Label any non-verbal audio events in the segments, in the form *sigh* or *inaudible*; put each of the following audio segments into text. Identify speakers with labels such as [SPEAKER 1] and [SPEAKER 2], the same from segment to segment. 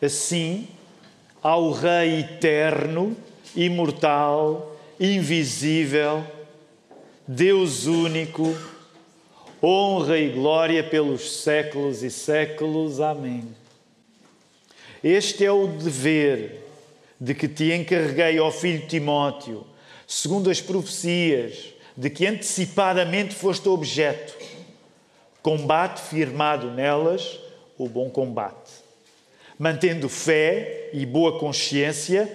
[SPEAKER 1] Assim, ao Rei eterno, imortal, invisível, Deus único, honra e glória pelos séculos e séculos. Amém. Este é o dever de que te encarreguei, ó filho Timóteo, segundo as profecias de que antecipadamente foste objeto. Combate firmado nelas o bom combate, mantendo fé e boa consciência,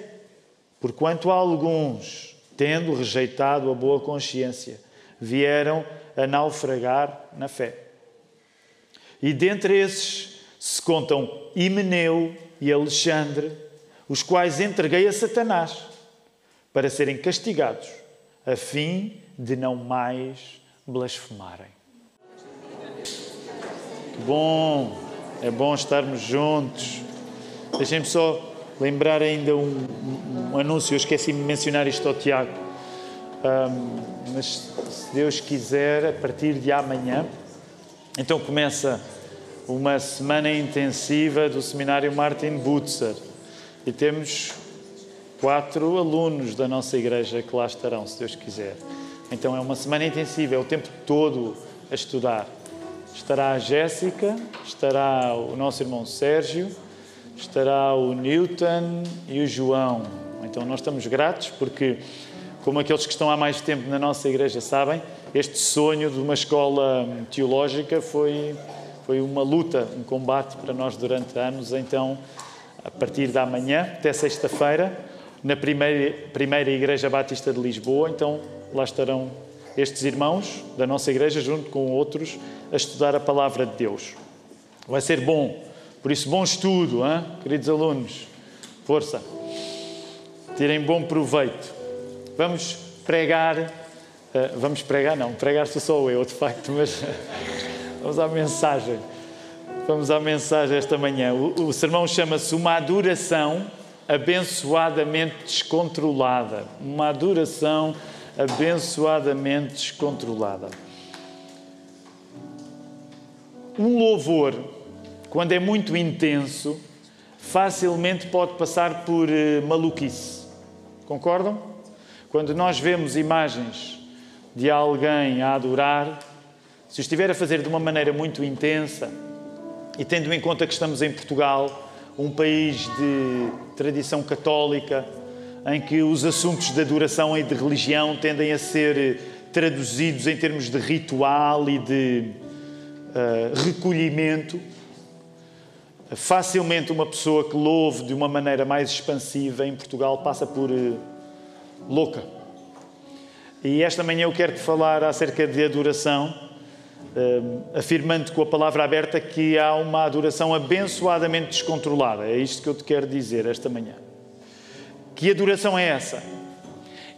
[SPEAKER 1] porquanto alguns, tendo rejeitado a boa consciência, vieram a naufragar na fé. E dentre esses se contam Himeneu e Alexandre, os quais entreguei a Satanás para serem castigados, a fim de não mais blasfemarem. Que bom, é bom estarmos juntos. Deixem-me só lembrar ainda um, um, anúncio, eu esqueci-me de mencionar isto ao Tiago. Um, mas se Deus quiser, a partir de amanhã, então começa uma semana intensiva do seminário Martin Butzer. E temos quatro alunos da nossa igreja que lá estarão, se Deus quiser. Então é uma semana intensiva, é o tempo todo a estudar. Estará a Jéssica, estará o nosso irmão Sérgio, estará o Newton e o João. Então nós estamos gratos porque, como aqueles que estão há mais tempo na nossa igreja sabem, este sonho de uma escola teológica foi, foi uma luta, um combate para nós durante anos. Então, a partir da manhã até sexta-feira, na primeira, primeira Igreja Batista de Lisboa, então lá estarão estes irmãos da nossa igreja, junto com outros, a estudar a palavra de Deus. Vai ser bom, por isso, bom estudo, hein? queridos alunos. Força, tirem bom proveito. Vamos pregar, uh, vamos pregar, não, pregar sou eu, de facto, mas *laughs* vamos à mensagem. Vamos à mensagem esta manhã. O, o sermão chama-se Uma Adoração Abençoadamente Descontrolada. Uma adoração abençoadamente descontrolada. Um louvor, quando é muito intenso, facilmente pode passar por uh, maluquice. Concordam? Quando nós vemos imagens de alguém a adorar, se estiver a fazer de uma maneira muito intensa, e tendo em conta que estamos em Portugal, um país de tradição católica, em que os assuntos de adoração e de religião tendem a ser eh, traduzidos em termos de ritual e de uh, recolhimento. Facilmente, uma pessoa que louve de uma maneira mais expansiva em Portugal passa por uh, louca. E esta manhã eu quero te falar acerca de adoração, uh, afirmando com a palavra aberta que há uma adoração abençoadamente descontrolada. É isto que eu te quero dizer esta manhã. Que adoração é essa?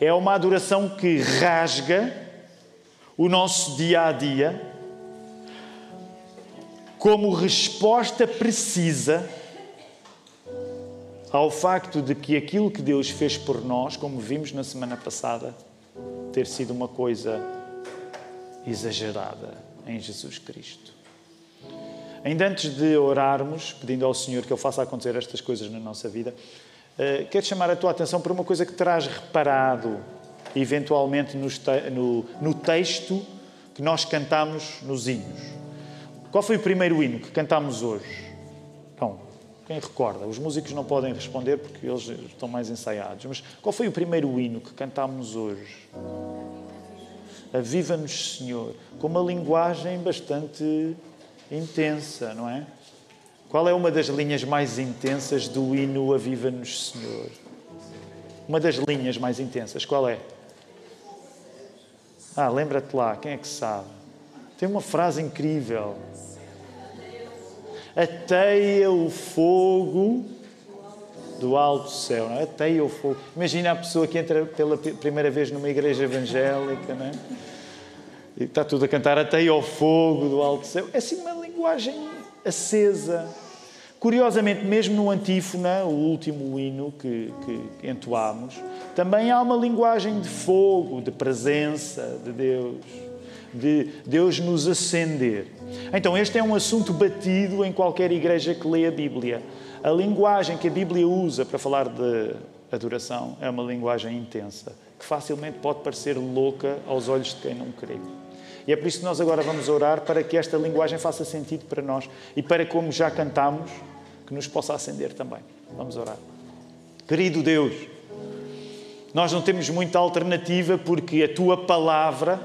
[SPEAKER 1] É uma adoração que rasga o nosso dia a dia como resposta precisa ao facto de que aquilo que Deus fez por nós, como vimos na semana passada, ter sido uma coisa exagerada em Jesus Cristo. Ainda antes de orarmos, pedindo ao Senhor que Ele faça acontecer estas coisas na nossa vida, Uh, quero chamar a tua atenção para uma coisa que terás reparado, eventualmente, no, no, no texto que nós cantamos nos hinos. Qual foi o primeiro hino que cantámos hoje? Bom, quem recorda? Os músicos não podem responder porque eles estão mais ensaiados. Mas qual foi o primeiro hino que cantámos hoje? Aviva-nos, Senhor, com uma linguagem bastante intensa, não é? Qual é uma das linhas mais intensas do hino Aviva-nos, Senhor? Uma das linhas mais intensas, qual é? Ah, lembra-te lá, quem é que sabe? Tem uma frase incrível. Ateia o fogo do alto céu, não é? Ateia o fogo. Imagina a pessoa que entra pela primeira vez numa igreja evangélica, não é? E está tudo a cantar ateia o fogo do alto céu. É assim uma linguagem acesa. Curiosamente, mesmo no antífona, o último hino que, que entoámos, também há uma linguagem de fogo, de presença de Deus, de Deus nos acender. Então, este é um assunto batido em qualquer igreja que lê a Bíblia. A linguagem que a Bíblia usa para falar de adoração é uma linguagem intensa, que facilmente pode parecer louca aos olhos de quem não crê. E é por isso que nós agora vamos orar para que esta linguagem faça sentido para nós e para, como já cantamos, que nos possa acender também. Vamos orar. Querido Deus, nós não temos muita alternativa porque a tua palavra,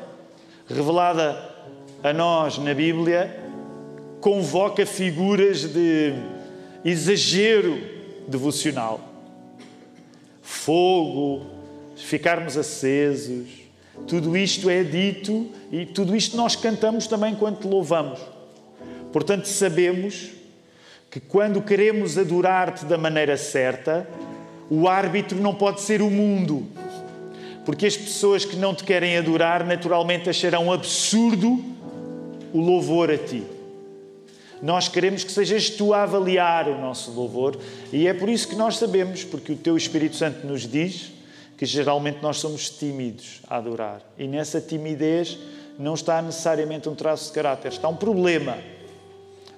[SPEAKER 1] revelada a nós na Bíblia, convoca figuras de exagero devocional. Fogo, ficarmos acesos, tudo isto é dito e tudo isto nós cantamos também enquanto louvamos. Portanto, sabemos que quando queremos adorar-te da maneira certa, o árbitro não pode ser o mundo. Porque as pessoas que não te querem adorar naturalmente acharão absurdo o louvor a ti. Nós queremos que sejas tu a avaliar o nosso louvor e é por isso que nós sabemos, porque o teu Espírito Santo nos diz que geralmente nós somos tímidos a adorar. E nessa timidez não está necessariamente um traço de caráter, está um problema.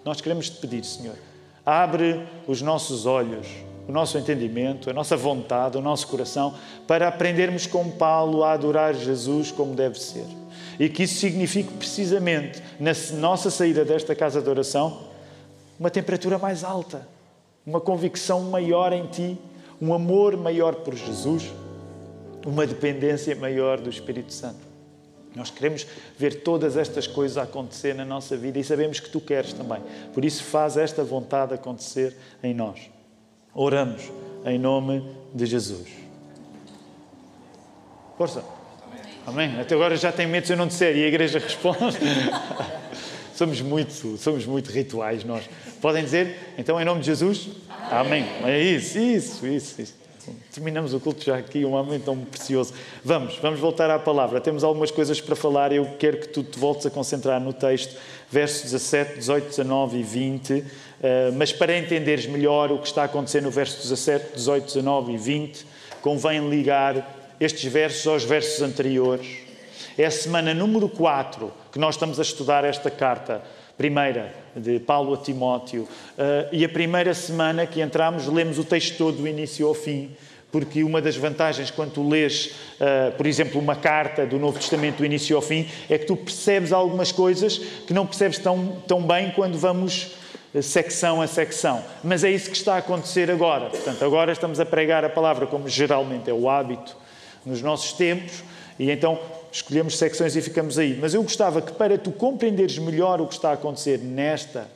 [SPEAKER 1] Nós queremos te pedir, Senhor, abre os nossos olhos, o nosso entendimento, a nossa vontade, o nosso coração, para aprendermos com Paulo a adorar Jesus como deve ser. E que isso signifique precisamente, na nossa saída desta casa de oração, uma temperatura mais alta, uma convicção maior em Ti, um amor maior por Jesus uma dependência maior do Espírito Santo. Nós queremos ver todas estas coisas acontecer na nossa vida e sabemos que tu queres também. Por isso, faz esta vontade acontecer em nós. Oramos em nome de Jesus. Força. Amém. Até agora já tenho medo de eu não disser e a igreja responde. *laughs* somos muito, somos muito rituais nós. Podem dizer, então, em nome de Jesus? Amém. Amém. É isso, isso, isso, isso. Terminamos o culto já aqui, um momento tão precioso. Vamos, vamos voltar à palavra. Temos algumas coisas para falar. Eu quero que tu te voltes a concentrar no texto, versos 17, 18, 19 e 20. Eh, mas para entenderes melhor o que está a acontecer no verso 17, 18, 19 e 20, convém ligar estes versos aos versos anteriores. É a semana número 4 que nós estamos a estudar esta carta primeira de Paulo a Timóteo. Uh, e a primeira semana que entramos, lemos o texto todo do início ao fim, porque uma das vantagens quando tu lês, uh, por exemplo, uma carta do Novo Testamento do início ao fim, é que tu percebes algumas coisas que não percebes tão, tão bem quando vamos secção a secção. Mas é isso que está a acontecer agora. Portanto, agora estamos a pregar a palavra como geralmente é o hábito nos nossos tempos, e então escolhemos secções e ficamos aí. Mas eu gostava que, para tu compreenderes melhor o que está a acontecer nesta,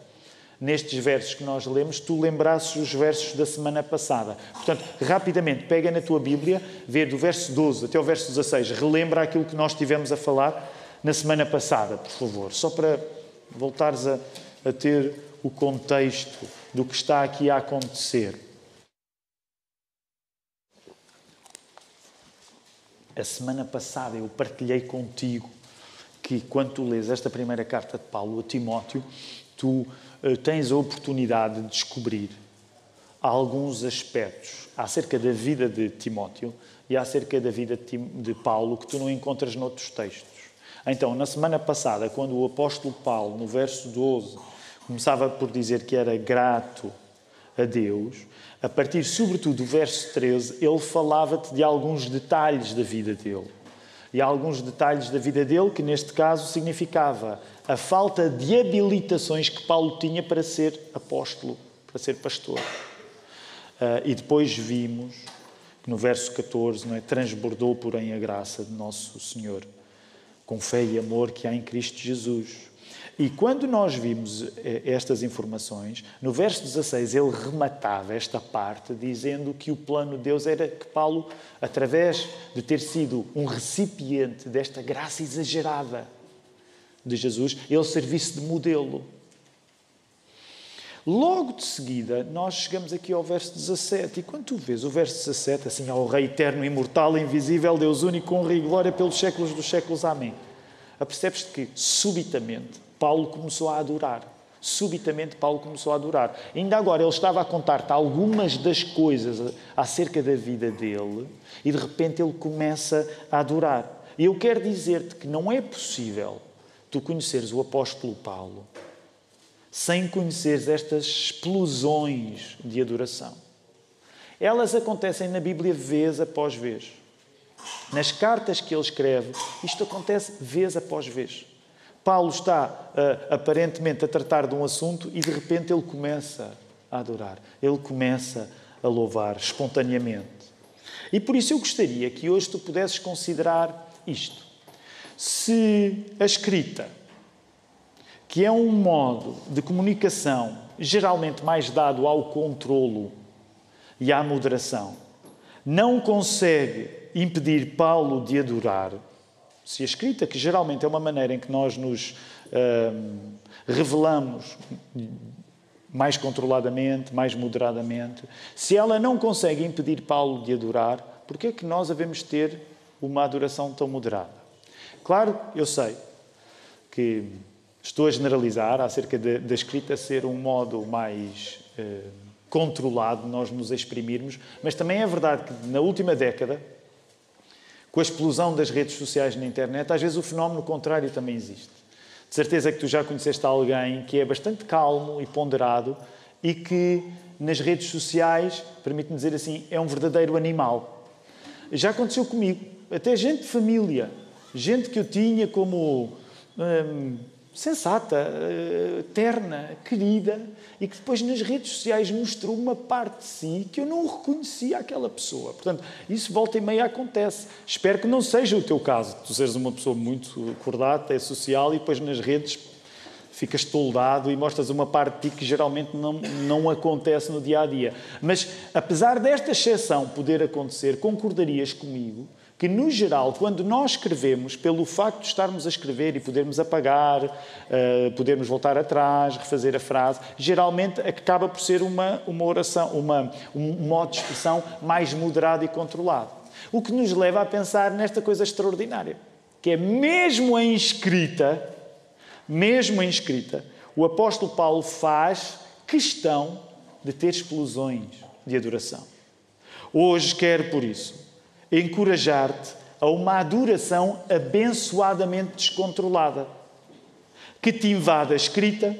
[SPEAKER 1] nestes versos que nós lemos, tu lembrasses os versos da semana passada. Portanto, rapidamente, pega na tua Bíblia, vê do verso 12 até o verso 16, relembra aquilo que nós tivemos a falar na semana passada, por favor, só para voltares a, a ter o contexto do que está aqui a acontecer. A semana passada eu partilhei contigo que quando tu lês esta primeira carta de Paulo a Timóteo, tu uh, tens a oportunidade de descobrir alguns aspectos acerca da vida de Timóteo e acerca da vida de, de Paulo que tu não encontras noutros textos. Então, na semana passada, quando o apóstolo Paulo, no verso 12, começava por dizer que era grato a Deus, a partir sobretudo do verso 13, ele falava-te de alguns detalhes da vida dele. E alguns detalhes da vida dele que, neste caso, significava a falta de habilitações que Paulo tinha para ser apóstolo, para ser pastor. Uh, e depois vimos que no verso 14, não é, transbordou, porém, a graça de nosso Senhor, com fé e amor que há em Cristo Jesus. E quando nós vimos eh, estas informações, no verso 16 ele rematava esta parte dizendo que o plano de Deus era que Paulo, através de ter sido um recipiente desta graça exagerada de Jesus, ele servisse de modelo. Logo de seguida, nós chegamos aqui ao verso 17, e quando tu vês o verso 17, assim, ao Rei eterno, imortal, invisível, Deus único, honra e glória pelos séculos dos séculos. Amém. Apercebes-te que, subitamente, Paulo começou a adorar. Subitamente, Paulo começou a adorar. Ainda agora, ele estava a contar-te algumas das coisas acerca da vida dele e de repente ele começa a adorar. E eu quero dizer-te que não é possível tu conheceres o apóstolo Paulo sem conheceres estas explosões de adoração. Elas acontecem na Bíblia vez após vez. Nas cartas que ele escreve, isto acontece vez após vez. Paulo está uh, aparentemente a tratar de um assunto e de repente ele começa a adorar, ele começa a louvar espontaneamente. E por isso eu gostaria que hoje tu pudesses considerar isto. Se a escrita, que é um modo de comunicação geralmente mais dado ao controlo e à moderação, não consegue impedir Paulo de adorar, se a escrita, que geralmente é uma maneira em que nós nos uh, revelamos mais controladamente, mais moderadamente, se ela não consegue impedir Paulo de adorar, por que é que nós devemos ter uma adoração tão moderada? Claro, eu sei que estou a generalizar acerca da escrita ser um modo mais uh, controlado de nós nos exprimirmos, mas também é verdade que na última década com a explosão das redes sociais na internet, às vezes o fenómeno contrário também existe. De certeza que tu já conheceste alguém que é bastante calmo e ponderado e que nas redes sociais, permite-me dizer assim, é um verdadeiro animal. Já aconteceu comigo, até gente de família, gente que eu tinha como hum, sensata, eh, terna, querida, e que depois nas redes sociais mostrou uma parte de si que eu não reconhecia aquela pessoa. Portanto, isso volta e meia acontece. Espero que não seja o teu caso. Tu seres uma pessoa muito cordata, é social, e depois nas redes ficas toldado e mostras uma parte de ti que geralmente não, não acontece no dia a dia. Mas, apesar desta exceção poder acontecer, concordarias comigo que, no geral, quando nós escrevemos, pelo facto de estarmos a escrever e podermos apagar, uh, podermos voltar atrás, refazer a frase, geralmente acaba por ser uma, uma oração, uma, um modo de expressão mais moderado e controlado. O que nos leva a pensar nesta coisa extraordinária, que é mesmo em escrita, mesmo em escrita, o apóstolo Paulo faz questão de ter explosões de adoração. Hoje quero, por isso, encorajar-te a uma adoração abençoadamente descontrolada, que te invade a escrita,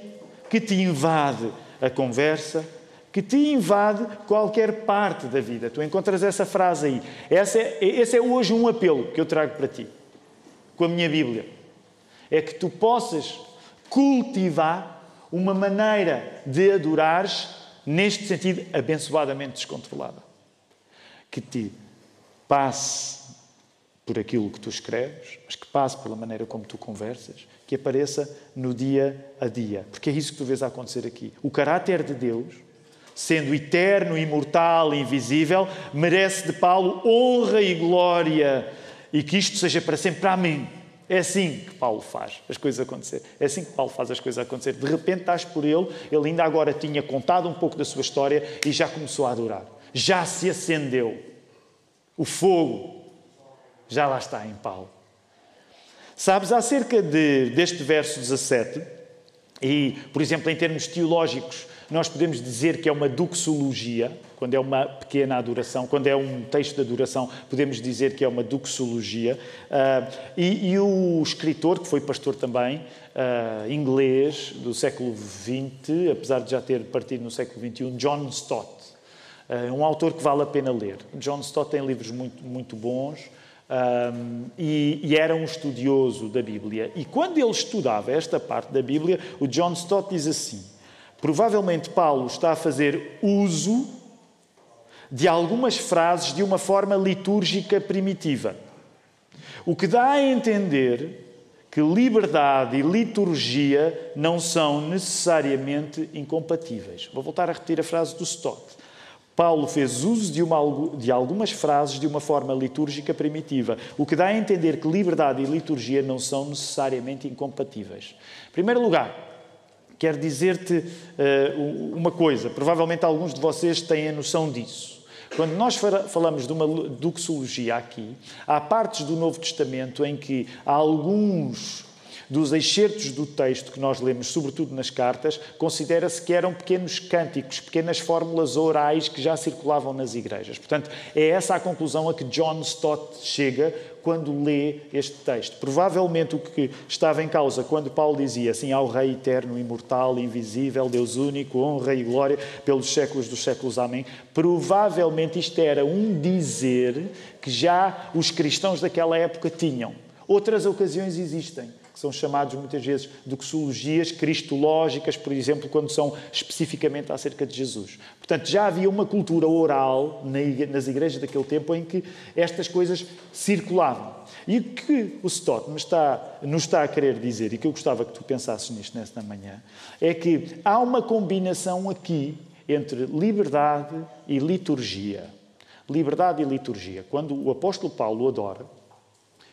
[SPEAKER 1] que te invade a conversa, que te invade qualquer parte da vida. Tu encontras essa frase aí. Esse é, esse é hoje um apelo que eu trago para ti, com a minha Bíblia. É que tu possas cultivar uma maneira de adorares neste sentido abençoadamente descontrolada. Que te passe por aquilo que tu escreves, mas que passe pela maneira como tu conversas, que apareça no dia a dia. Porque é isso que tu vês a acontecer aqui. O caráter de Deus, sendo eterno, imortal invisível, merece de Paulo honra e glória e que isto seja para sempre. Amém. É assim que Paulo faz as coisas acontecer. É assim que Paulo faz as coisas acontecer. De repente estás por ele, ele ainda agora tinha contado um pouco da sua história e já começou a adorar. Já se acendeu. O fogo já lá está em Paulo. Sabes, acerca de, deste verso 17, e, por exemplo, em termos teológicos, nós podemos dizer que é uma doxologia, quando é uma pequena adoração, quando é um texto de adoração, podemos dizer que é uma doxologia. Uh, e, e, o escritor, que foi pastor também, uh, inglês, do século XX, apesar de já ter partido no século XXI, John Stott, é um autor que vale a pena ler. John Stott tem livros muito, muito bons um, e, e, era um estudioso da Bíblia. E quando ele estudava esta parte da Bíblia, o John Stott diz assim: provavelmente Paulo está a fazer uso de algumas frases de uma forma litúrgica primitiva, o que dá a entender que liberdade e liturgia não são necessariamente incompatíveis. Vou voltar a repetir a frase do Stott. Paulo fez uso de, uma, de, algumas frases de uma forma litúrgica primitiva, o que dá a entender que liberdade e liturgia não são necessariamente incompatíveis. Em primeiro lugar, quero dizer-te uh, uma coisa, provavelmente alguns de vocês têm a noção disso. Quando nós falamos de uma doxologia aqui, há partes do Novo Testamento em que alguns dos excertos do texto que nós lemos, sobretudo nas cartas, considera-se que eram pequenos cânticos, pequenas fórmulas orais que já circulavam nas igrejas. Portanto, é essa a conclusão a que John Stott chega quando lê este texto. Provavelmente o que estava em causa quando Paulo dizia assim ao Rei eterno, imortal, invisível, Deus único, honra e glória pelos séculos dos séculos. Amém. Provavelmente isto era um dizer que já os cristãos daquela época tinham. Outras ocasiões existem que são chamados muitas vezes doxologias cristológicas, por exemplo, quando são especificamente acerca de Jesus. Portanto, já havia uma cultura oral nas igrejas daquele tempo em que estas coisas circulavam. E o que o Stott nos está, nos está a querer dizer, e que eu gostava que tu pensasses nisto nesta manhã, é que há uma combinação aqui entre liberdade e liturgia. Liberdade e liturgia. Quando o apóstolo Paulo adora,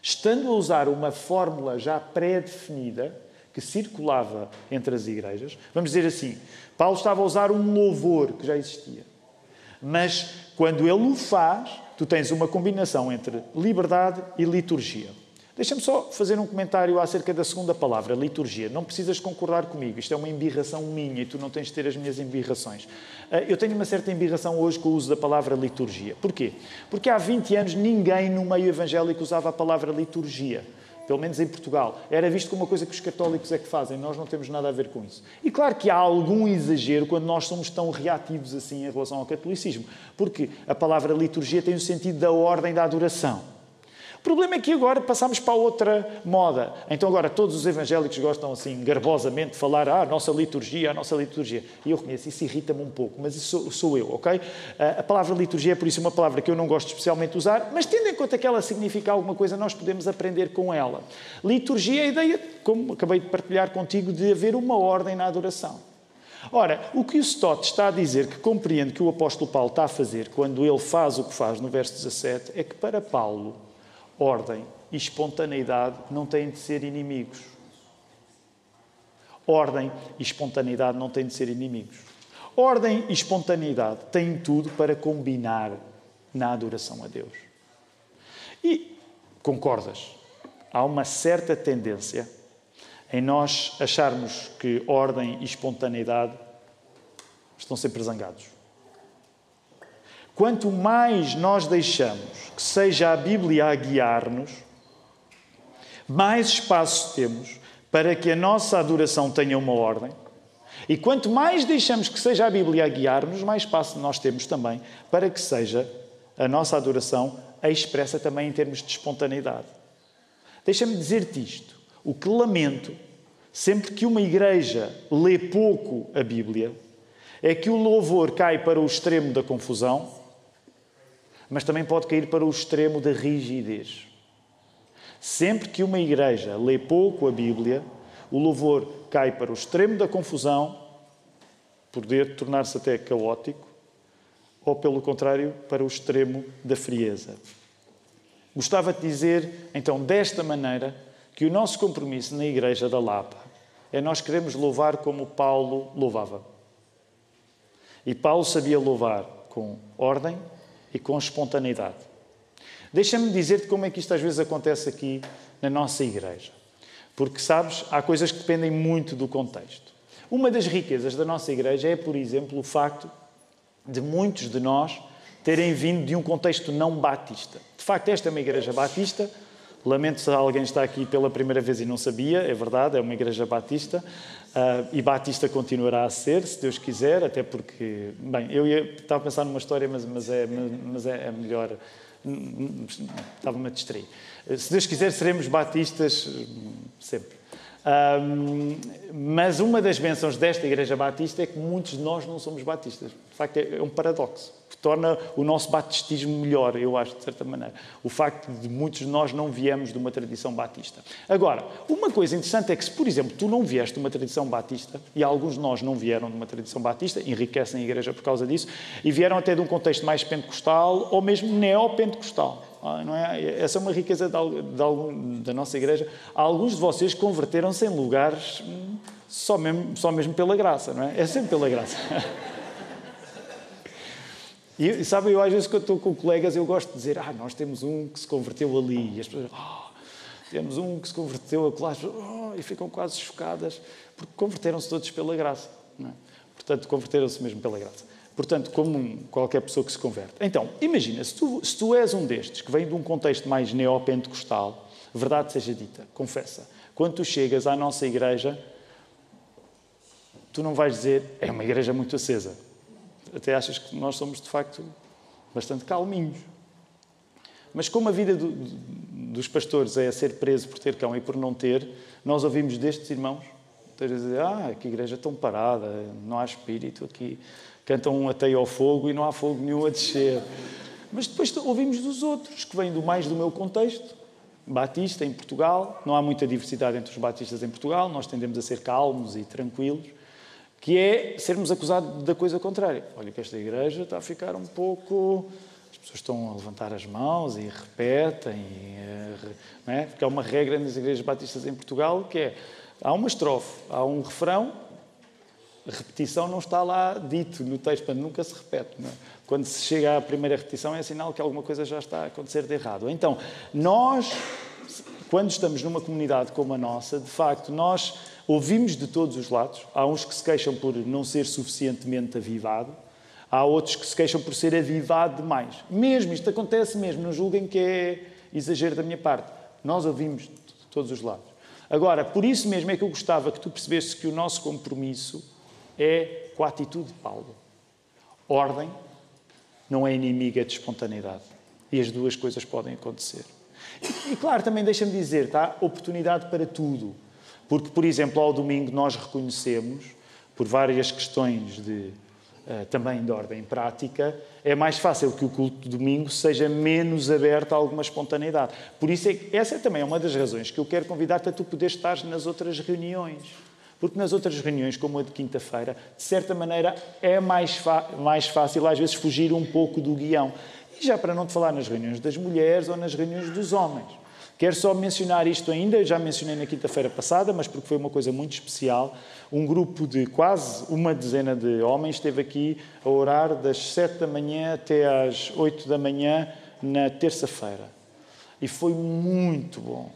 [SPEAKER 1] estando a usar uma fórmula já pré-definida que circulava entre as igrejas, vamos dizer assim, Paulo estava a usar um louvor que já existia. Mas quando ele o faz, tu tens uma combinação entre liberdade e liturgia. Deixa-me só fazer um comentário acerca da segunda palavra, liturgia. Não precisas concordar comigo, isto é uma embirração minha e tu não tens de ter as minhas embirrações. Ah, eu tenho uma certa embirração hoje com o uso da palavra liturgia. Porquê? Porque há 20 anos ninguém no meio evangélico usava a palavra liturgia pelo menos em Portugal, era visto como uma coisa que os católicos é que fazem, nós não temos nada a ver com isso. E claro que há algum exagero quando nós somos tão reativos assim em relação ao catolicismo, porque a palavra liturgia tem o sentido da ordem da adoração. O problema é que agora passamos para outra moda. Então agora todos os evangélicos gostam assim, garbosamente, de falar ah, a nossa liturgia, a nossa liturgia. E eu reconheço, isso irrita-me um pouco, mas isso sou, sou, eu, ok? A palavra liturgia é por isso uma palavra que eu não gosto especialmente de usar, mas tendo em conta que ela significa alguma coisa, nós podemos aprender com ela. Liturgia é a ideia, como acabei de partilhar contigo, de haver uma ordem na adoração. Ora, o que o Stott está a dizer, que compreende que o apóstolo Paulo está a fazer quando ele faz o que faz no verso 17, é que para Paulo ordem e espontaneidade não têm de ser inimigos. Ordem e espontaneidade não têm de ser inimigos. Ordem e espontaneidade têm tudo para combinar na adoração a Deus. E concordas? Há uma certa tendência em nós acharmos que ordem e espontaneidade estão sempre zangados. Quanto mais nós deixamos que seja a Bíblia a guiar-nos, mais espaço temos para que a nossa adoração tenha uma ordem. E quanto mais deixamos que seja a Bíblia a guiar-nos, mais espaço nós temos também para que seja a nossa adoração a expressa também em termos de espontaneidade. Deixa-me dizer-te isto. O que lamento, sempre que uma igreja lê pouco a Bíblia, é que o louvor cai para o extremo da confusão mas também pode cair para o extremo da rigidez. Sempre que uma igreja lê pouco a Bíblia, o louvor cai para o extremo da confusão, poder tornar-se até caótico, ou pelo contrário, para o extremo da frieza. Gostava de dizer, então, desta maneira, que o nosso compromisso na Igreja da Lapa é nós queremos louvar como Paulo louvava. E Paulo sabia louvar com ordem, e com espontaneidade. Deixa-me dizer-te como é que isto às vezes acontece aqui na nossa igreja. Porque, sabes, há coisas que dependem muito do contexto. Uma das riquezas da nossa igreja é, por exemplo, o facto de muitos de nós terem vindo de um contexto não batista. De facto, esta é uma igreja batista, Lamento se alguém está aqui pela primeira vez e não sabia, é verdade, é uma igreja batista uh, e batista continuará a ser, se Deus quiser, até porque, bem, eu ia, estava a pensar numa história, mas, mas, é, mas é, é melhor, estava-me a distrair. Se Deus quiser, seremos batistas hum, sempre. Um, mas uma das bênçãos desta Igreja Batista é que muitos de nós não somos batistas. De facto, é, é um paradoxo torna o nosso batistismo melhor, eu acho, de certa maneira. O facto de muitos de nós não viemos de uma tradição batista. Agora, uma coisa interessante é que se, por exemplo, tu não vieste de uma tradição batista, e alguns de nós não vieram de uma tradição batista, enriquecem a igreja por causa disso, e vieram até de um contexto mais pentecostal ou mesmo neopentecostal. Ah, não é? Essa é uma riqueza da nossa igreja. Alguns de vocês converteram-se em lugares hum, só mesmo, só mesmo pela graça, não é? É sempre pela graça. *laughs* E sabe, eu às vezes quando estou com colegas, eu gosto de dizer, ah, nós temos um que se converteu ali. E as pessoas, ah, Temos um que se converteu a colar oh, e ficam quase chocadas, porque converteram-se todos pela graça. É? Portanto, converteram-se mesmo pela graça. Portanto, como qualquer pessoa que se converte. Então, imagina, se tu, se tu és um destes, que vem de um contexto mais neopentecostal, verdade seja dita, confessa, quando tu chegas à nossa igreja, tu não vais dizer, é uma igreja muito acesa. Até achas que nós somos, de facto, bastante calminhos. Mas como a vida do, dos pastores é ser preso por ter cão e por não ter, nós ouvimos destes irmãos a dizer, ah, que igreja tão parada, não há espírito aqui. Cantam um ateio ao fogo e não há fogo nenhum a descer. Mas depois ouvimos dos outros, que vêm do mais do meu contexto. Batista em Portugal, não há muita diversidade entre os batistas em Portugal, nós tendemos a ser calmos e tranquilos, que é sermos acusados da coisa contrária. Olha que esta igreja está a ficar um pouco pessoas estão a levantar as mãos e repetem, e, não é? porque há uma regra nas igrejas batistas em Portugal que é, há uma estrofe, há um refrão, a repetição não está lá dito no texto, portanto nunca se repete. É? Quando se chega à primeira repetição é sinal que alguma coisa já está a acontecer de errado. Então, nós, quando estamos numa comunidade como a nossa, de facto, nós ouvimos de todos os lados. Há uns que se queixam por não ser suficientemente avivado, Há outros que se queixam por ser avivado demais. Mesmo, isto acontece mesmo, não julguem que é exagero da minha parte. Nós ouvimos de todos os lados. Agora, por isso mesmo é que eu gostava que tu percebesses que o nosso compromisso é com a atitude de Paulo. Ordem não é inimiga de espontaneidade. E as duas coisas podem acontecer. E, e claro, também deixa-me dizer, tá? Oportunidade para tudo. Porque, por exemplo, ao domingo nós reconhecemos, por várias questões de eh, também de ordem prática, é mais fácil que o culto de domingo seja menos aberto a alguma espontaneidade. Por isso, é, essa é também uma das razões que eu quero convidar-te a tu poder estar nas outras reuniões. Porque nas outras reuniões, como a de quinta-feira, de certa maneira é mais, mais fácil às vezes fugir um pouco do guião. E já para não te falar nas reuniões das mulheres ou nas reuniões dos homens. Quero só mencionar isto ainda, já mencionei na quinta-feira passada, mas porque foi uma coisa muito especial. Um grupo de quase uma dezena de homens esteve aqui a orar das sete da manhã até às oito da manhã na terça-feira. E foi muito bom.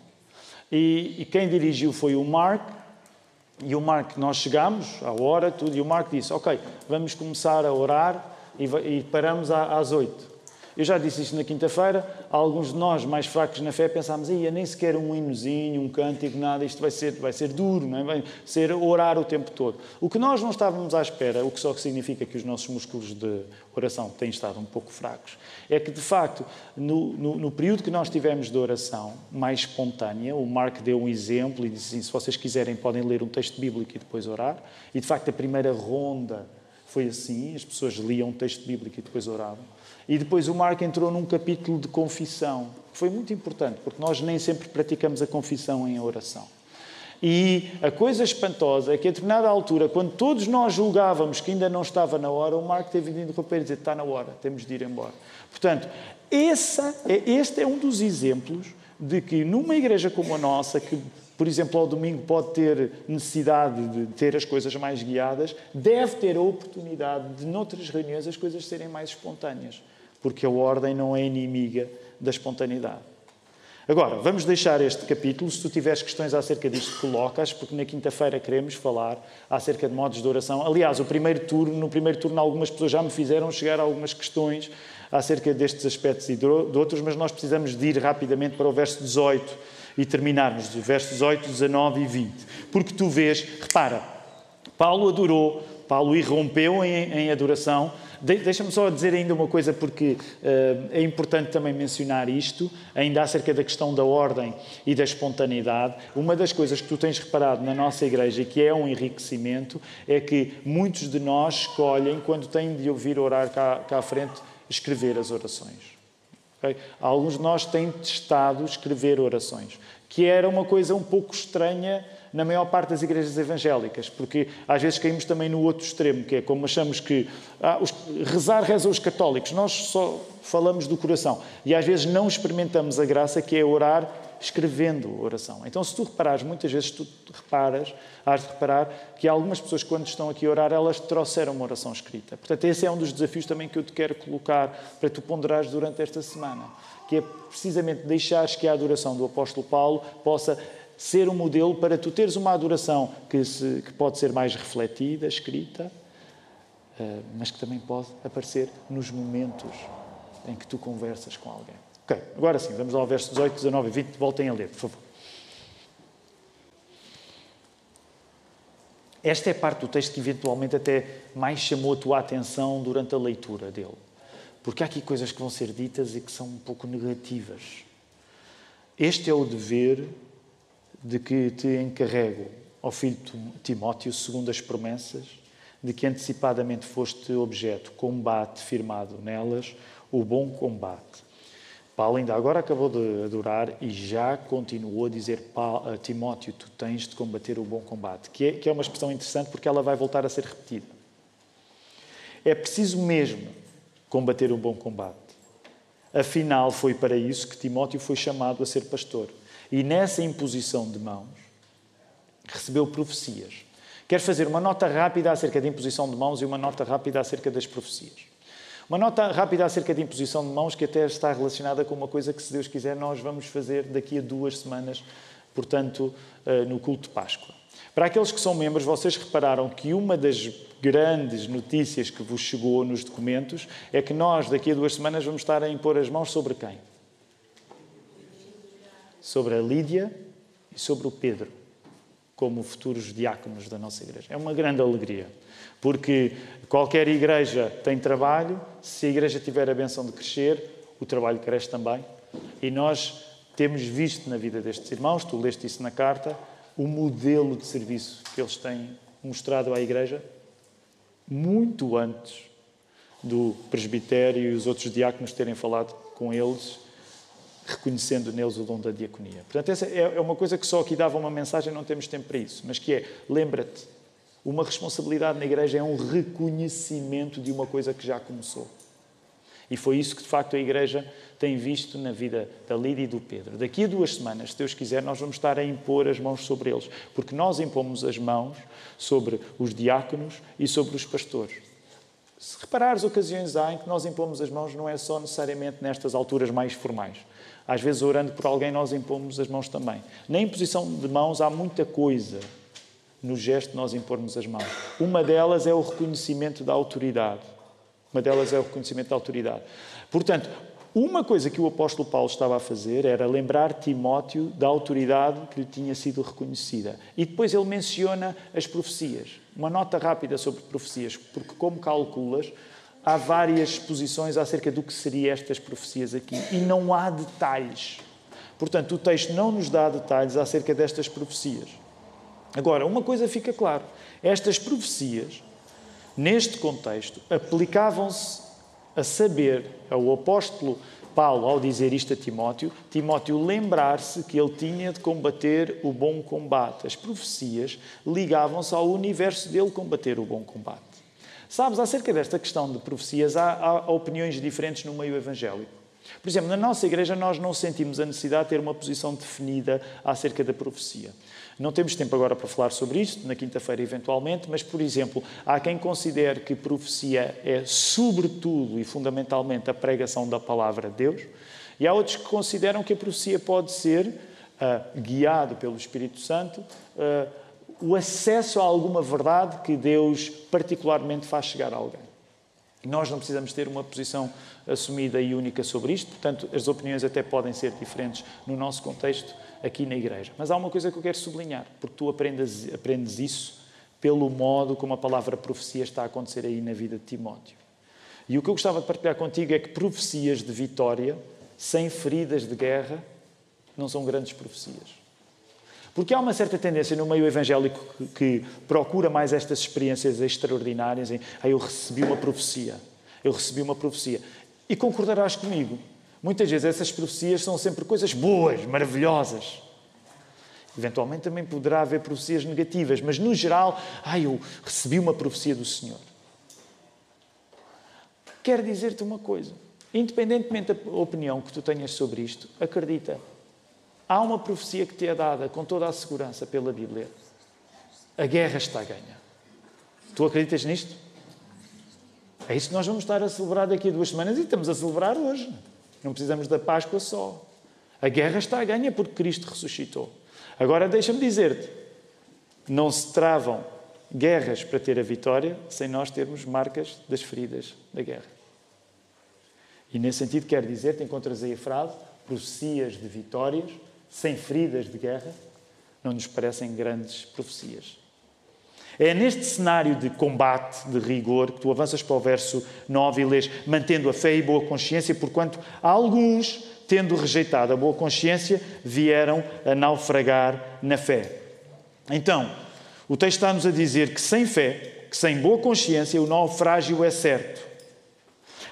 [SPEAKER 1] E, e, quem dirigiu foi o Mark. E o Mark, nós chegámos à hora, tudo, e o Mark disse: Ok, vamos começar a orar e, e paramos às oito. Eu já disse isto na quinta-feira, alguns de nós mais fracos na fé pensámos, ia nem sequer um hinozinho, um cântico, nada, isto vai ser, vai ser duro, não é? vai ser orar o tempo todo. O que nós não estávamos à espera, o que só significa que os nossos músculos de oração têm estado um pouco fracos, é que de facto, no, no, no período que nós tivemos de oração mais espontânea, o Mark deu um exemplo e disse assim, se vocês quiserem podem ler um texto bíblico e depois orar, e de facto a primeira ronda foi assim, as pessoas liam um texto bíblico e depois oravam. E depois o Marco entrou num capítulo de confissão, que foi muito importante, porque nós nem sempre praticamos a confissão em oração. E a coisa espantosa é que a determinada altura, quando todos nós julgávamos que ainda não estava na hora, o Marco teve de interromper e dizer: está na hora, temos de ir embora. Portanto, essa, é, este é um dos exemplos de que numa igreja como a nossa, que por exemplo, ao domingo pode ter necessidade de ter as coisas mais guiadas, deve ter a oportunidade de, noutras reuniões, as coisas serem mais espontâneas porque a ordem não é inimiga da espontaneidade. Agora, vamos deixar este capítulo. Se tu tiveres questões acerca disto, colocas, porque na quinta-feira queremos falar acerca de modos de oração. Aliás, o primeiro turno, no primeiro turno, algumas pessoas já me fizeram chegar algumas questões acerca destes aspectos e de outros, mas nós precisamos de ir rapidamente para o verso 18 e terminarmos, os versos 18, 19 e 20. Porque tu vês, repara, Paulo adorou, Paulo irrompeu em, em adoração, Deixa-me só dizer ainda uma coisa, porque uh, é importante também mencionar isto, ainda acerca da questão da ordem e da espontaneidade. Uma das coisas que tu tens reparado na nossa igreja, que é um enriquecimento, é que muitos de nós escolhem, quando têm de ouvir orar cá, cá à frente, escrever as orações. Okay? Alguns de nós têm testado escrever orações, que era uma coisa um pouco estranha na maior parte das igrejas evangélicas, porque às vezes caímos também no outro extremo, que é como achamos que ah, os, rezar reza os católicos, nós só falamos do coração e às vezes não experimentamos a graça que é orar escrevendo a oração. Então, se tu reparares, muitas vezes tu reparas, has de reparar que algumas pessoas, quando estão aqui a orar, elas trouxeram uma oração escrita. Portanto, esse é um dos desafios também que eu te quero colocar para tu ponderares durante esta semana, que é precisamente deixares que a adoração do apóstolo Paulo possa ser um modelo para tu teres uma adoração que, se, que pode ser mais refletida, escrita, uh, mas que também pode aparecer nos momentos em que tu conversas com alguém. Ok, agora sim, vamos ao verso 18, 19 e 20. Voltem a ler, por favor. Esta é parte do texto que eventualmente até mais chamou a tua atenção durante a leitura dele. Porque há aqui coisas que vão ser ditas e que são um pouco negativas. Este é o dever de que te encarrego, ó filho Timóteo, segundo as promessas, de que antecipadamente foste objeto, combate firmado nelas, o bom combate. Paulo ainda agora acabou de adorar e já continuou a dizer a Timóteo, tu tens de combater o bom combate, que é, que é uma expressão interessante porque ela vai voltar a ser repetida. É preciso mesmo combater o bom combate. Afinal, foi para isso que Timóteo foi chamado a ser pastor. E nessa imposição de mãos, recebeu profecias. Quero fazer uma nota rápida acerca da imposição de mãos e uma nota rápida acerca das profecias. Uma nota rápida acerca de imposição de mãos, que até está relacionada com uma coisa que, se Deus quiser, nós vamos fazer daqui a duas semanas, portanto, eh, no culto de Páscoa. Para aqueles que são membros, vocês repararam que uma das grandes notícias que vos chegou nos documentos é que nós, daqui a duas semanas, vamos estar a impor as mãos sobre quem? Sobre a Lídia e sobre o Pedro, como futuros diáconos da nossa igreja. É uma grande alegria. Porque qualquer igreja tem trabalho, se a igreja tiver a benção de crescer, o trabalho cresce também. E nós temos visto na vida destes irmãos, tu leste isso na carta, o modelo de serviço que eles têm mostrado à igreja muito antes do presbitério e os outros diáconos terem falado com eles, reconhecendo neles o dom da diaconia. Portanto, essa é uma coisa que só aqui dava uma mensagem, não temos tempo para isso, mas que é, lembra-te, uma responsabilidade na igreja é um reconhecimento de uma coisa que já começou. E foi isso que, de facto, a igreja tem visto na vida da Lídia e do Pedro. Daqui a duas semanas, se Deus quiser, nós vamos estar a impor as mãos sobre eles, porque nós impomos as mãos sobre os diáconos e sobre os pastores. Se reparares, ocasiões há em que nós impomos as mãos, não é só necessariamente nestas alturas mais formais. Às vezes, orando por alguém, nós impomos as mãos também. Na imposição de mãos há muita coisa no gesto de nós impormos as mãos. Uma delas é o reconhecimento da autoridade. Uma delas é o reconhecimento da autoridade. Portanto, uma coisa que o apóstolo Paulo estava a fazer era lembrar Timóteo da autoridade que lhe tinha sido reconhecida. E depois ele menciona as profecias. Uma nota rápida sobre profecias, porque, como calculas, há várias posições acerca do que seriam estas profecias aqui e não há detalhes. Portanto, o texto não nos dá detalhes acerca destas profecias. Agora, uma coisa fica clara: estas profecias, neste contexto, aplicavam-se a saber ao apóstolo Paulo, ao dizer isto a Timóteo, Timóteo lembrar-se que ele tinha de combater o bom combate. As profecias ligavam-se ao universo dele combater o bom combate. Sabes, acerca desta questão de profecias, há, há opiniões diferentes no meio evangélico. Por exemplo, na nossa igreja nós não sentimos a necessidade de ter uma posição definida acerca da profecia. Não temos tempo agora para falar sobre isto, na quinta-feira eventualmente, mas, por exemplo, há quem considere que profecia é sobretudo e fundamentalmente a pregação da palavra de Deus, e há outros que consideram que a profecia pode ser, uh, guiado pelo Espírito Santo, uh, o acesso a alguma verdade que Deus particularmente faz chegar a alguém. Nós não precisamos ter uma posição assumida e única sobre isto, portanto, as opiniões até podem ser diferentes no nosso contexto aqui na igreja. Mas há uma coisa que eu quero sublinhar, porque tu aprendes, aprendes isso pelo modo como a palavra profecia está a acontecer aí na vida de Timóteo. E o que eu gostava de partilhar contigo é que profecias de vitória, sem feridas de guerra, não são grandes profecias. Porque há uma certa tendência no meio evangélico que, que procura mais estas experiências extraordinárias em ah, eu recebi uma profecia, eu recebi uma profecia. E concordarás comigo, muitas vezes essas profecias são sempre coisas boas, maravilhosas. Eventualmente também poderá haver profecias negativas, mas no geral, ah, eu recebi uma profecia do Senhor. Quero dizer-te uma coisa, independentemente da opinião que tu tenhas sobre isto, acredita, há uma profecia que te é dada com toda a segurança pela Bíblia. A guerra está ganha. Tu acreditas nisto? É isso que nós vamos estar a celebrar daqui a duas semanas e estamos a celebrar hoje. Não precisamos da Páscoa só. A guerra está ganha porque Cristo ressuscitou. Agora deixa-me dizer-te: não se travam guerras para ter a vitória sem nós termos marcas das feridas da guerra. E nesse sentido, quero dizer, te encontras aí a frase: profecias de vitórias sem feridas de guerra não nos parecem grandes profecias. É neste cenário de combate, de rigor, que tu avanças para o verso 9 e lês: mantendo a fé e boa consciência, porquanto alguns, tendo rejeitado a boa consciência, vieram a naufragar na fé. Então, o texto está-nos a dizer que sem fé, que sem boa consciência, o naufrágio é certo.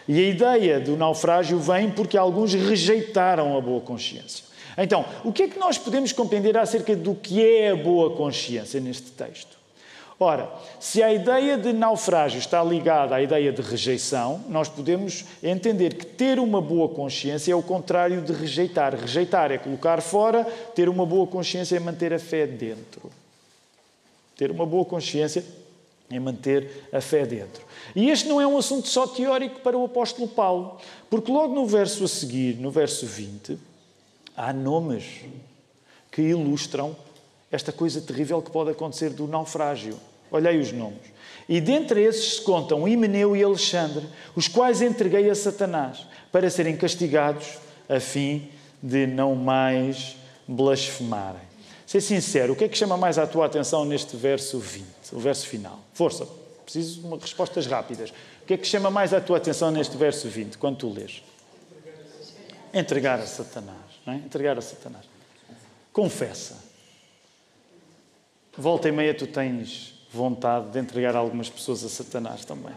[SPEAKER 1] E a ideia do naufrágio vem porque alguns rejeitaram a boa consciência. Então, o que é que nós podemos compreender acerca do que é a boa consciência neste texto? Ora, se a ideia de naufrágio está ligada à ideia de rejeição, nós podemos entender que ter uma boa consciência é o contrário de rejeitar. Rejeitar é colocar fora, ter uma boa consciência é manter a fé dentro. Ter uma boa consciência é manter a fé dentro. E este não é um assunto só teórico para o apóstolo Paulo, porque logo no verso a seguir, no verso 20, há nomes que ilustram esta coisa terrível que pode acontecer do naufrágio. Olhei os nomes. E dentre esses se contam Himeneu e Alexandre, os quais entreguei a Satanás, para serem castigados, a fim de não mais blasfemarem. Ser sincero, o que é que chama mais a tua atenção neste verso 20, o verso final? Força, preciso de respostas rápidas. O que é que chama mais a tua atenção neste verso 20, quando tu lês? Entregar a Satanás. É? Entregar a Satanás. Confessa. Volta e meia tu tens vontade de entregar algumas pessoas a Satanás também.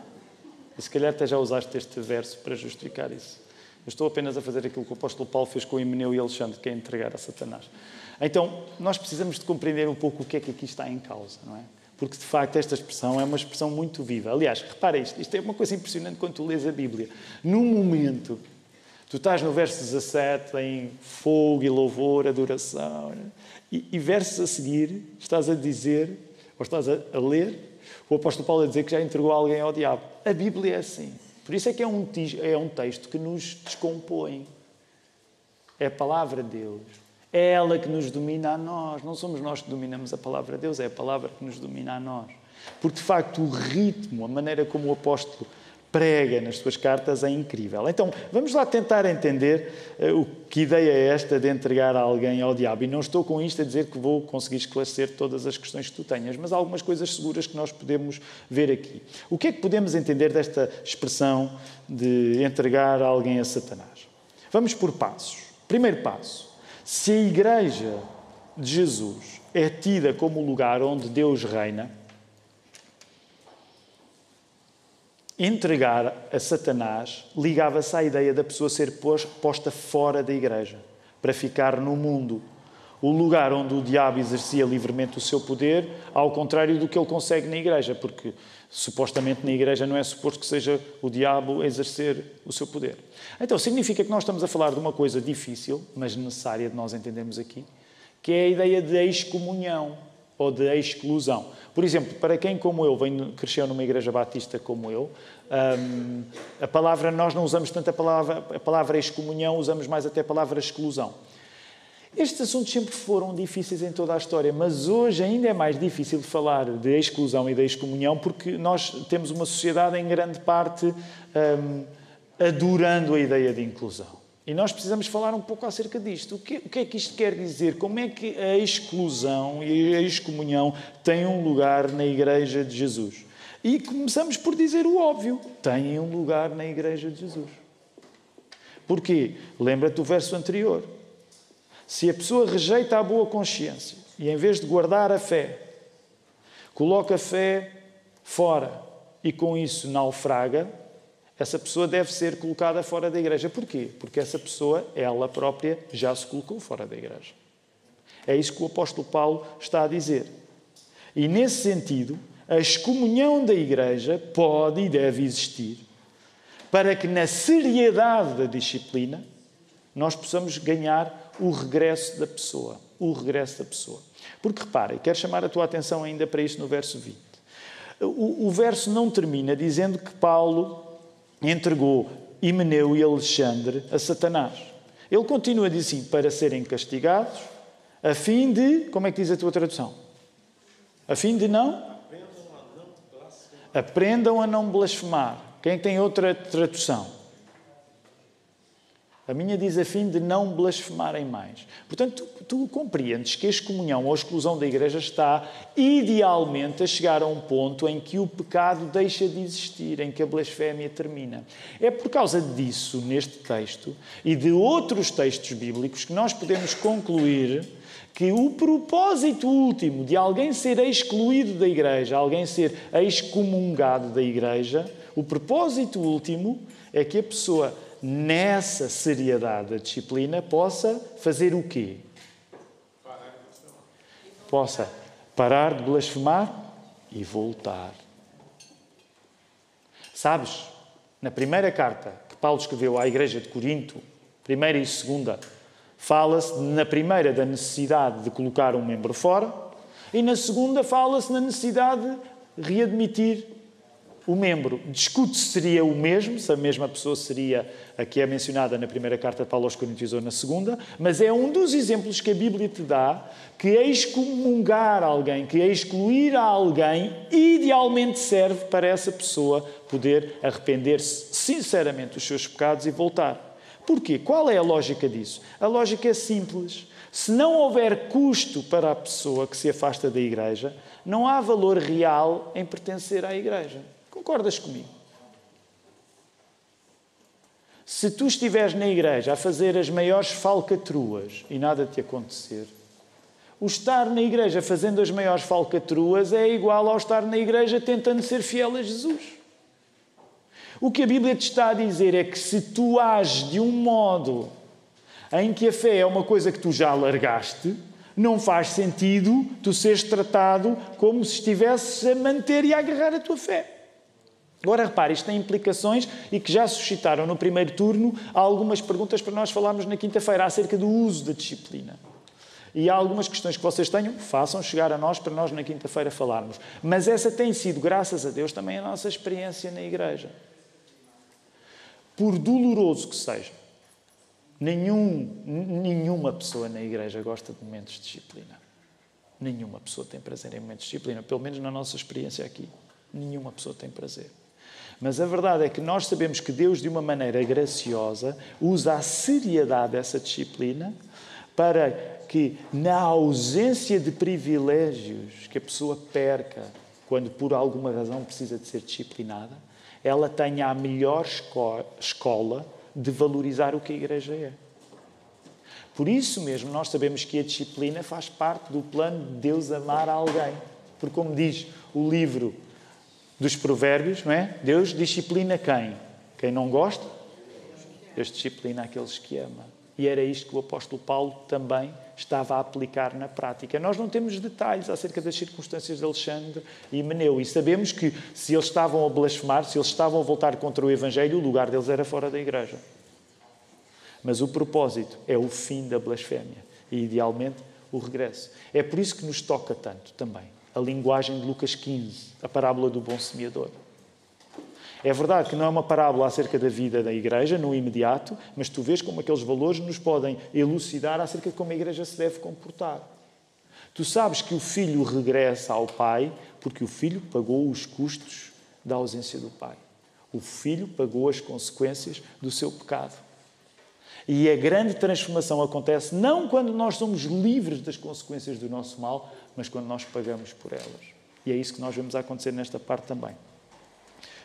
[SPEAKER 1] E se calhar até já usaste este verso para justificar isso. Eu estou apenas a fazer aquilo que o apóstolo Paulo fez com Himeneu e Alexandre, que é entregar a Satanás. Então, nós precisamos de compreender um pouco o que é que aqui está em causa, não é? Porque, de facto, esta expressão é uma expressão muito viva. Aliás, repara isto, isto é uma coisa impressionante quando tu lês a Bíblia. Num momento, tu estás no verso 17, em fogo e louvor, adoração, e, e versos a seguir, estás a dizer ou estás a, a ler o apóstolo Paulo a dizer que já entregou alguém ao diabo. A Bíblia é assim. Por isso é que é um, é um texto que nos descompõe. É a palavra de Deus. É ela que nos domina a nós. Não somos nós que dominamos a palavra de Deus, é a palavra que nos domina a nós. Porque, de facto, o ritmo, a maneira como o apóstolo prega nas suas cartas é incrível. Então, vamos lá tentar entender uh, o que ideia é esta de entregar alguém ao diabo. E não estou com isto a dizer que vou conseguir esclarecer todas as questões que tu tenhas, mas há algumas coisas seguras que nós podemos ver aqui. O que é que podemos entender desta expressão de entregar alguém a Satanás? Vamos por passos. Primeiro passo: se a igreja de Jesus é tida como o lugar onde Deus reina, entregar a Satanás ligava-se à ideia da pessoa ser posta fora da igreja, para ficar no mundo. O lugar onde o diabo exercia livremente o seu poder, ao contrário do que ele consegue na igreja, porque supostamente na igreja não é suposto que seja o diabo a exercer o seu poder. Então, significa que nós estamos a falar de uma coisa difícil, mas necessária de nós entendermos aqui, que é a ideia de excomunhão ou de exclusão. Por exemplo, para quem como eu vem, cresceu numa igreja batista como eu, um, a palavra, nós não usamos tanto a palavra, a palavra excomunhão, usamos mais até a palavra exclusão. Estes assuntos sempre foram difíceis em toda a história, mas hoje ainda é mais difícil falar de exclusão e de excomunhão porque nós temos uma sociedade em grande parte um, adorando a ideia de inclusão. E nós precisamos falar um pouco acerca disto. O que, o que, é que isto quer dizer? Como é que a exclusão e a excomunhão têm um lugar na Igreja de Jesus? E começamos por dizer o óbvio: têm um lugar na Igreja de Jesus. Porquê? Lembra-te do verso anterior. Se a pessoa rejeita a boa consciência e, em vez de guardar a fé, coloca a fé fora e com isso naufraga, essa pessoa deve ser colocada fora da igreja. Porquê? Porque essa pessoa, ela própria, já se colocou fora da igreja. É isso que o apóstolo Paulo está a dizer. E nesse sentido, a excomunhão da igreja pode e deve existir para que, na seriedade da disciplina, nós possamos ganhar o regresso da pessoa. O regresso da pessoa. Porque reparem, quero chamar a tua atenção ainda para isto no verso 20. O, o verso não termina dizendo que Paulo entregou Himeneu e Alexandre a Satanás. Ele continua a dizer assim, para serem castigados, a fim de. Como é que diz a tua tradução? A fim de não? Aprendam a não blasfemar. Quem tem outra tradução? A minha diz a fim de não blasfemarem mais. Portanto, tu, tu, compreendes que a excomunhão ou a exclusão da igreja está idealmente a chegar a um ponto em que o pecado deixa de existir, em que a blasfémia termina. É por causa disso, neste texto e de outros textos bíblicos, que nós podemos concluir que o propósito último de alguém ser excluído da igreja, alguém ser excomungado da igreja, o propósito último é que a pessoa nessa seriedade da disciplina, possa fazer o quê? Possa parar de blasfemar e voltar. Sabes, na primeira carta que Paulo escreveu à igreja de Corinto, primeira e segunda, fala-se na primeira da necessidade de colocar um membro fora e na segunda fala-se na necessidade de readmitir o membro. Discute se seria o mesmo, se a mesma pessoa seria a que é mencionada na primeira carta de Paulo aos Coríntios ou na segunda, mas é um dos exemplos que a Bíblia te dá que excomungar alguém, que excluir alguém, idealmente serve para essa pessoa poder arrepender-se sinceramente dos seus pecados e voltar. Porquê? Qual é a lógica disso? A lógica é simples. Se não houver custo para a pessoa que se afasta da igreja, não há valor real em pertencer à igreja. Concordas comigo? Se tu estiveres na igreja a fazer as maiores falcatruas e nada te acontecer, o estar na igreja fazendo as maiores falcatruas é igual ao estar na igreja tentando ser fiel a Jesus. O que a Bíblia te está a dizer é que se tu ages de um modo em que a fé é uma coisa que tu já largaste, não faz sentido tu seres tratado como se estivesses a manter e a agarrar a tua fé. Agora repare, isto tem implicações e que já suscitaram no primeiro turno algumas perguntas para nós falarmos na quinta-feira acerca do uso da disciplina. E há algumas questões que vocês tenham, façam chegar a nós para nós na quinta-feira falarmos. Mas essa tem sido, graças a Deus, também a nossa experiência na igreja. Por doloroso que seja, nenhum, nenhuma pessoa na igreja gosta de momentos de disciplina. Nenhuma pessoa tem prazer em momentos de disciplina, pelo menos na nossa experiência aqui. Nenhuma pessoa tem prazer. Mas a verdade é que nós sabemos que Deus, de uma maneira graciosa, usa a seriedade dessa disciplina para que, na ausência de privilégios que a pessoa perca quando por alguma razão precisa de ser disciplinada, ela tenha a melhor escola de valorizar o que a igreja é. Por isso mesmo, nós sabemos que a disciplina faz parte do plano de Deus amar alguém. Porque, como diz o livro dos provérbios, não é? Deus disciplina quem? Quem não gosta? Deus disciplina aqueles que ama. E era isto que o apóstolo Paulo também estava a aplicar na prática. Nós não temos detalhes acerca das circunstâncias de Alexandre e Meneu e sabemos que se eles estavam a blasfemar, se eles estavam a voltar contra o Evangelho, o lugar deles era fora da igreja. Mas o propósito é o fim da blasfémia e, idealmente, o regresso. É por isso que nos toca tanto também a linguagem de Lucas 15, a parábola do bom semeador. É verdade que não é uma parábola acerca da vida da igreja, no imediato, mas tu vês como aqueles valores nos podem elucidar acerca de como a igreja se deve comportar. Tu sabes que o filho regressa ao pai porque o filho pagou os custos da ausência do pai. O filho pagou as consequências do seu pecado. E a grande transformação acontece não quando nós somos livres das consequências do nosso mal, mas quando nós pagamos por elas. E é isso que nós vemos acontecer nesta parte também.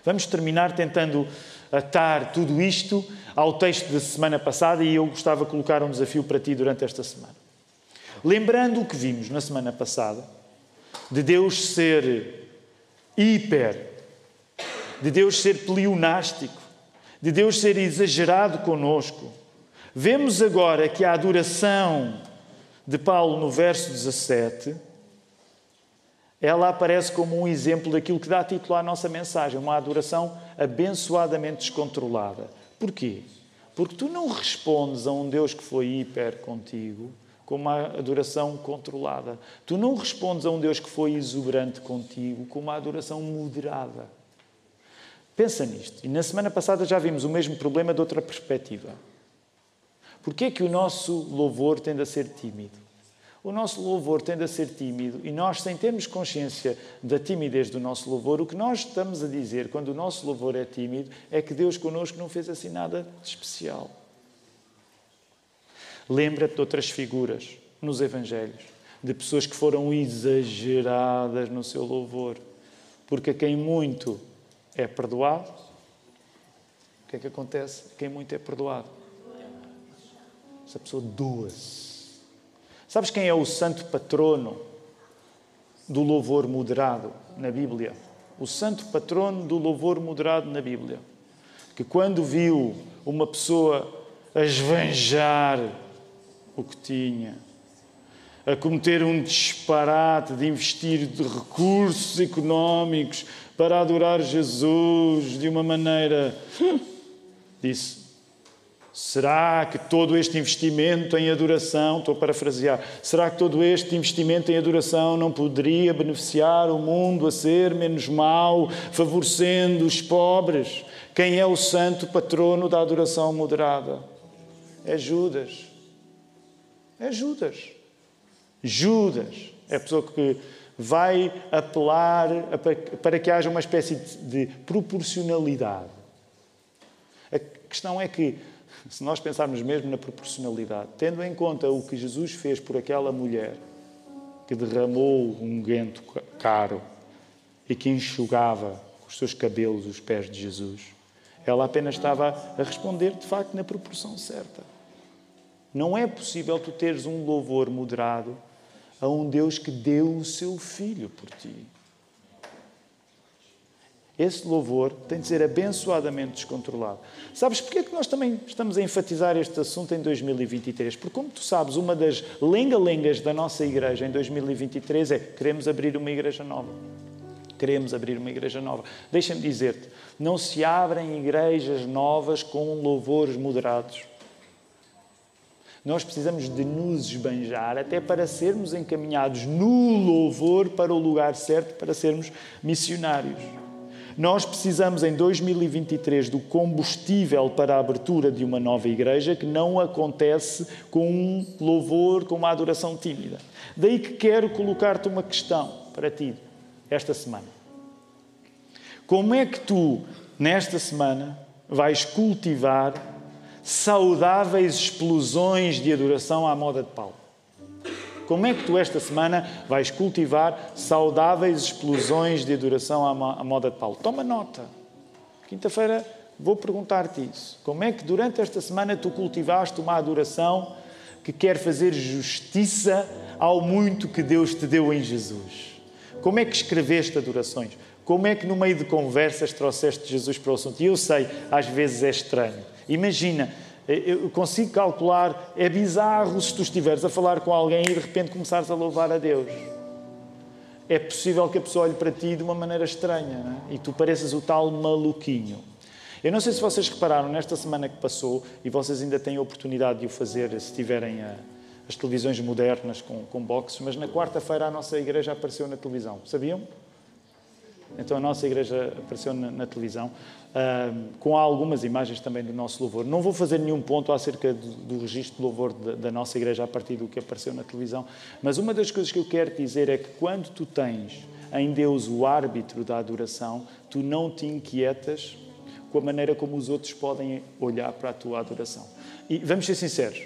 [SPEAKER 1] Vamos terminar tentando atar tudo isto ao texto da semana passada e eu gostava de colocar um desafio para ti durante esta semana. Lembrando o que vimos na semana passada, de Deus ser hiper, de Deus ser pleonástico, de Deus ser exagerado conosco, vemos agora que a adoração de Paulo no verso 17 ela aparece como um exemplo daquilo que dá título à nossa mensagem, uma adoração abençoadamente descontrolada. Porquê? Porque tu não respondes a um Deus que foi hiper contigo com uma adoração controlada. Tu não respondes a um Deus que foi exuberante contigo com uma adoração moderada. Pensa nisto. E na semana passada já vimos o mesmo problema de outra perspectiva. Porquê é que o nosso louvor tende a ser tímido? O nosso louvor tende a ser tímido e nós, sem termos consciência da timidez do nosso louvor, o que nós estamos a dizer quando o nosso louvor é tímido é que Deus connosco não fez assim nada especial. Lembra-te de outras figuras nos Evangelhos, de pessoas que foram exageradas no seu louvor, porque a quem muito é perdoado, o que é que acontece? Quem muito é perdoado. Essa pessoa doa-se Sabes quem é o santo patrono do louvor moderado na Bíblia? O santo patrono do louvor moderado na Bíblia. Que quando viu uma pessoa a esvanjar o que tinha, a cometer um disparate de investir de recursos económicos para adorar Jesus de uma maneira. Disse: Será que todo este investimento em adoração, estou a parafrasear, será que todo este investimento em adoração não poderia beneficiar o mundo a ser menos mau, favorecendo os pobres? Quem é o santo patrono da adoração moderada? É Judas. É Judas. Judas é a pessoa que vai apelar para que haja uma espécie de proporcionalidade. A questão é que se nós pensarmos mesmo na proporcionalidade, tendo em conta o que Jesus fez por aquela mulher que derramou um guento caro e que enxugava com os seus cabelos os pés de Jesus, ela apenas estava a responder de facto na proporção certa. Não é possível tu teres um louvor moderado a um Deus que deu o seu filho por ti. Esse louvor tem de ser abençoadamente descontrolado. Sabes porquê é que nós também estamos a enfatizar este assunto em 2023? Porque, como tu sabes, uma das lenga-lengas da nossa igreja em 2023 é queremos abrir uma igreja nova. Queremos abrir uma igreja nova. Deixa-me dizer-te, não se abrem igrejas novas com louvores moderados. Nós precisamos de nos esbanjar até para sermos encaminhados no louvor para o lugar certo para sermos missionários. Nós precisamos, em 2023, do combustível para a abertura de uma nova igreja que não acontece com um louvor, com uma adoração tímida. Daí que quero colocar-te uma questão para ti esta semana. Como é que tu, nesta semana, vais cultivar saudáveis explosões de adoração à moda de Paulo? Como é que tu esta semana vais cultivar saudáveis explosões de adoração à moda de Paulo? Toma nota. Quinta-feira vou perguntar-te isso. Como é que durante esta semana tu cultivaste uma adoração que quer fazer justiça ao muito que Deus te deu em Jesus? Como é que escreveste adorações? Como é que no meio de conversas trouxeste Jesus para o assunto? E eu sei, às vezes é estranho. Imagina, eu consigo calcular, é bizarro se tu estiveres a falar com alguém e de repente começares a louvar a Deus. É possível que a pessoa olhe para ti de uma maneira estranha é? e tu pareças o tal maluquinho. Eu não sei se vocês repararam nesta semana que passou e vocês ainda têm a oportunidade de o fazer se tiverem a, as televisões modernas com, com boxes, mas na quarta-feira a nossa igreja apareceu na televisão. Sabiam? Então a nossa igreja apareceu na, na televisão, com algumas imagens também do nosso louvor. Não vou fazer nenhum ponto acerca do, do registro de louvor da, da nossa igreja a partir do que apareceu na televisão, mas uma das coisas que eu quero dizer é que quando tu tens em Deus o árbitro da adoração, tu não te inquietas com a maneira como os outros podem olhar para a tua adoração. E vamos ser sinceros,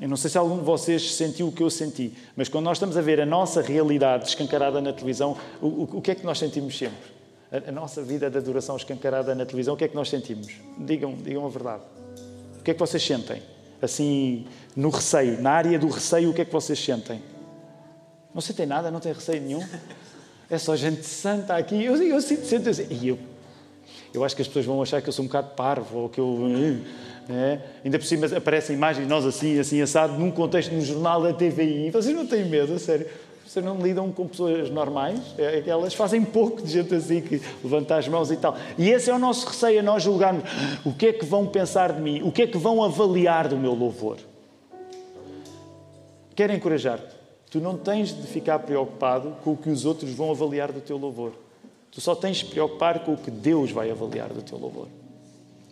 [SPEAKER 1] eu não sei se algum de vocês sentiu o que eu senti, mas quando nós estamos a ver a nossa realidade escancarada na televisão, o, o, o que é que nós sentimos sempre? A, nossa vida de adoração escancarada na televisão, o que é que nós sentimos? Digam, digam a verdade. O que é que vocês sentem? Assim, no receio, na área do receio, o que é que vocês sentem? Não sentem nada, não têm receio nenhum? É só gente santa aqui. Eu, eu sinto, sinto assim. E eu, eu acho que as pessoas vão achar que eu sou um bocado parvo, ou que eu é? Ainda por cima aparecem imagens de nós assim, assim, assado, num contexto, num jornal da TVI. Vocês não têm medo, a sério?
[SPEAKER 2] Vocês não lidam com pessoas normais? É, é elas fazem pouco de gente assim que levanta as mãos e tal. E esse é o nosso receio, a nós julgarmos o que é que vão pensar de mim, o que é que vão avaliar do meu louvor. Quero encorajar-te. Tu não tens de ficar preocupado com o que os outros vão avaliar do teu louvor. Tu só tens de preocupar com o que Deus vai avaliar do teu louvor.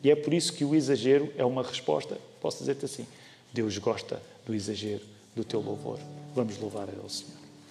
[SPEAKER 2] E é por isso que o exagero é uma resposta. Posso dizer-te assim: Deus gosta do exagero do teu louvor. Vamos louvar ao Senhor.